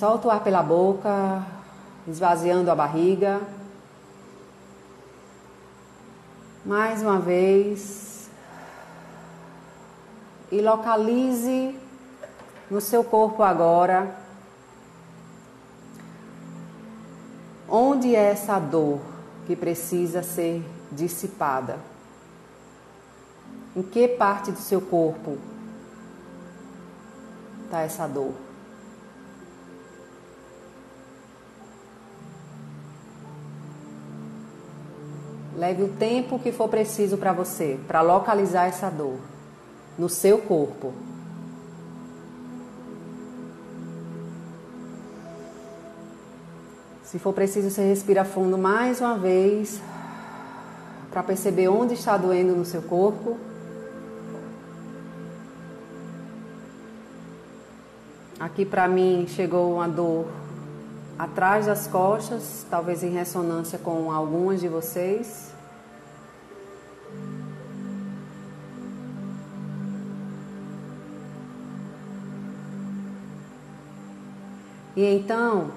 Solta o ar pela boca, esvaziando a barriga. Mais uma vez. E localize no seu corpo agora onde é essa dor que precisa ser dissipada. Em que parte do seu corpo está essa dor? Leve o tempo que for preciso para você, para localizar essa dor no seu corpo. Se for preciso, você respira fundo mais uma vez para perceber onde está doendo no seu corpo. Aqui para mim chegou uma dor atrás das costas, talvez em ressonância com algumas de vocês. E então,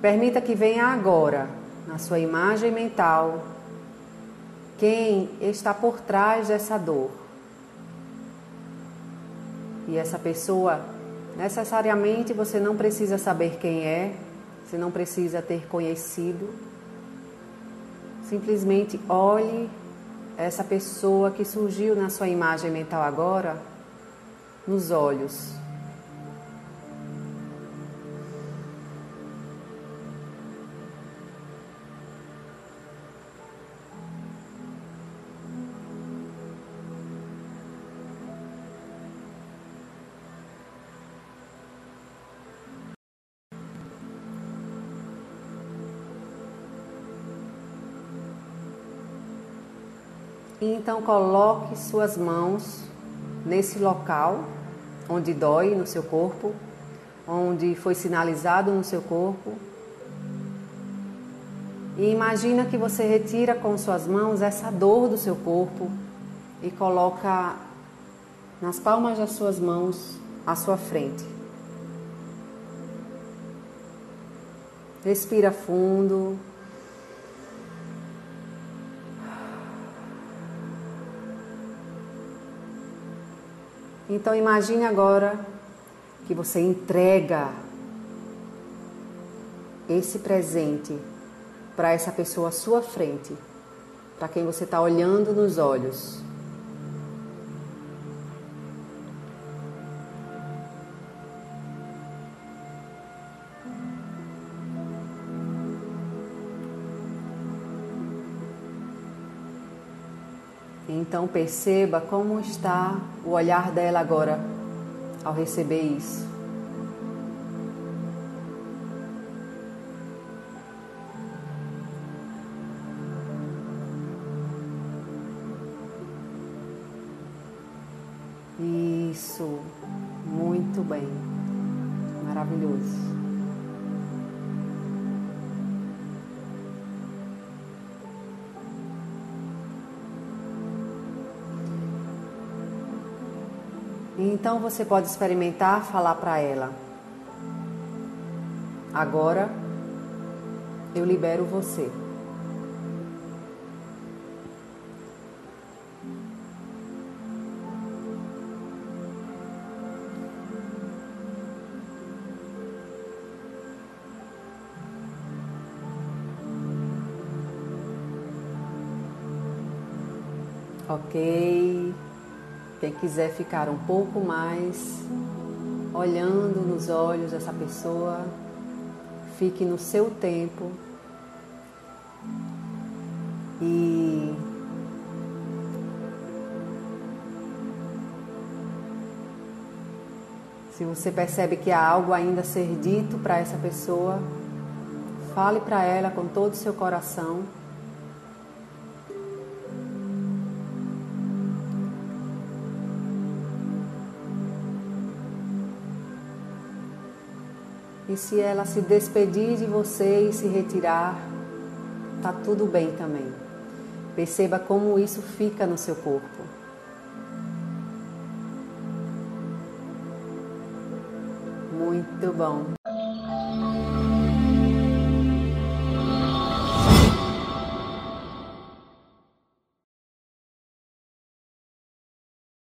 permita que venha agora, na sua imagem mental, quem está por trás dessa dor. E essa pessoa, necessariamente você não precisa saber quem é, você não precisa ter conhecido. Simplesmente olhe essa pessoa que surgiu na sua imagem mental agora nos olhos. E então coloque suas mãos nesse local onde dói no seu corpo, onde foi sinalizado no seu corpo. E imagina que você retira com suas mãos essa dor do seu corpo e coloca nas palmas das suas mãos à sua frente. Respira fundo. Então imagine agora que você entrega esse presente para essa pessoa à sua frente, para quem você está olhando nos olhos. Então perceba como está o olhar dela agora ao receber isso. Isso, muito bem, maravilhoso. Então você pode experimentar falar para ela: Agora eu libero você. Ok. Quem quiser ficar um pouco mais olhando nos olhos dessa pessoa, fique no seu tempo e se você percebe que há algo ainda a ser dito para essa pessoa, fale para ela com todo o seu coração. E se ela se despedir de você e se retirar, tá tudo bem também. Perceba como isso fica no seu corpo. Muito bom.